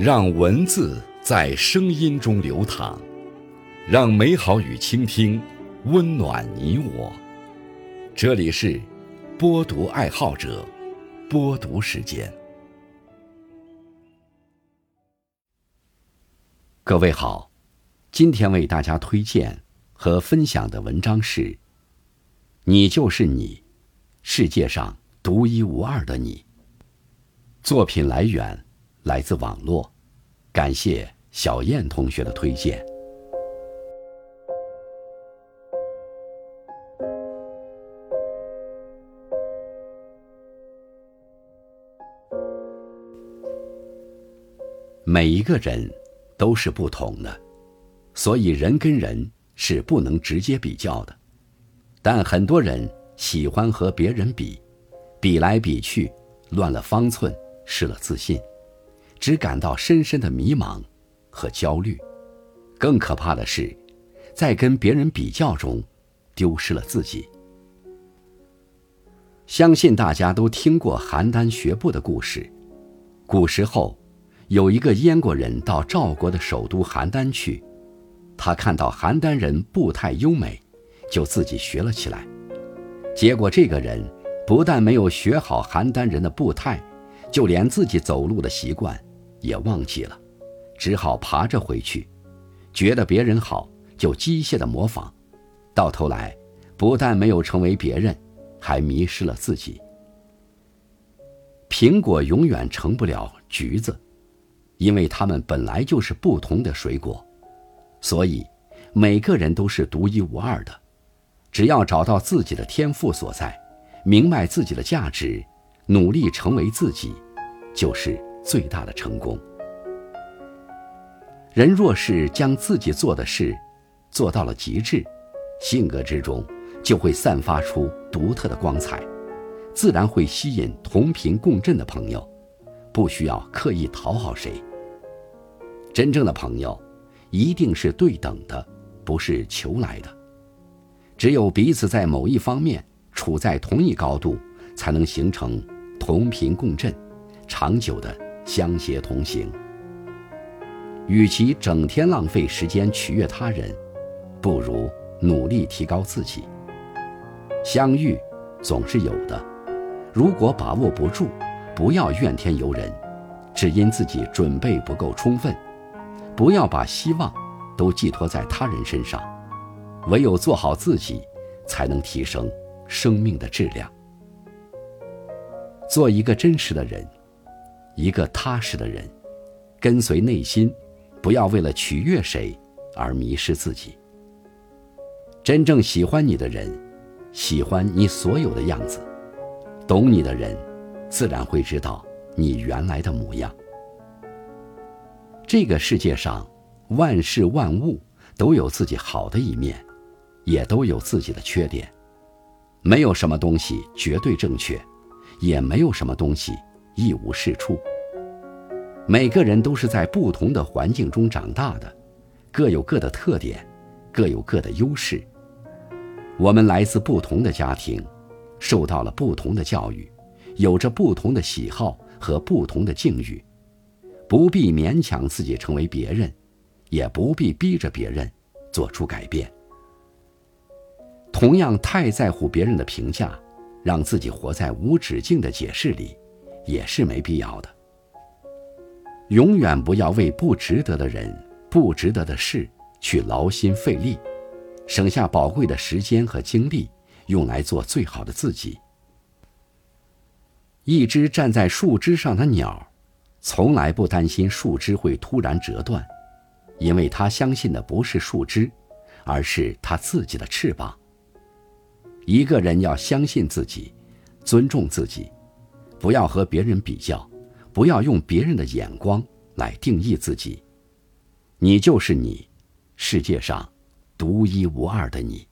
让文字在声音中流淌，让美好与倾听温暖你我。这里是播读爱好者播读时间。各位好，今天为大家推荐和分享的文章是《你就是你，世界上独一无二的你》。作品来源来自网络，感谢小燕同学的推荐。每一个人都是不同的，所以人跟人是不能直接比较的。但很多人喜欢和别人比，比来比去，乱了方寸。失了自信，只感到深深的迷茫和焦虑。更可怕的是，在跟别人比较中，丢失了自己。相信大家都听过邯郸学步的故事。古时候，有一个燕国人到赵国的首都邯郸去，他看到邯郸人步态优美，就自己学了起来。结果，这个人不但没有学好邯郸人的步态，就连自己走路的习惯也忘记了，只好爬着回去，觉得别人好就机械的模仿，到头来不但没有成为别人，还迷失了自己。苹果永远成不了橘子，因为它们本来就是不同的水果，所以每个人都是独一无二的。只要找到自己的天赋所在，明白自己的价值。努力成为自己，就是最大的成功。人若是将自己做的事做到了极致，性格之中就会散发出独特的光彩，自然会吸引同频共振的朋友，不需要刻意讨好谁。真正的朋友，一定是对等的，不是求来的。只有彼此在某一方面处在同一高度，才能形成。同频共振，长久的相携同行。与其整天浪费时间取悦他人，不如努力提高自己。相遇总是有的，如果把握不住，不要怨天尤人，只因自己准备不够充分。不要把希望都寄托在他人身上，唯有做好自己，才能提升生命的质量。做一个真实的人，一个踏实的人，跟随内心，不要为了取悦谁而迷失自己。真正喜欢你的人，喜欢你所有的样子；懂你的人，自然会知道你原来的模样。这个世界上，万事万物都有自己好的一面，也都有自己的缺点，没有什么东西绝对正确。也没有什么东西一无是处。每个人都是在不同的环境中长大的，各有各的特点，各有各的优势。我们来自不同的家庭，受到了不同的教育，有着不同的喜好和不同的境遇，不必勉强自己成为别人，也不必逼着别人做出改变。同样，太在乎别人的评价。让自己活在无止境的解释里，也是没必要的。永远不要为不值得的人、不值得的事去劳心费力，省下宝贵的时间和精力，用来做最好的自己。一只站在树枝上的鸟，从来不担心树枝会突然折断，因为它相信的不是树枝，而是它自己的翅膀。一个人要相信自己，尊重自己，不要和别人比较，不要用别人的眼光来定义自己。你就是你，世界上独一无二的你。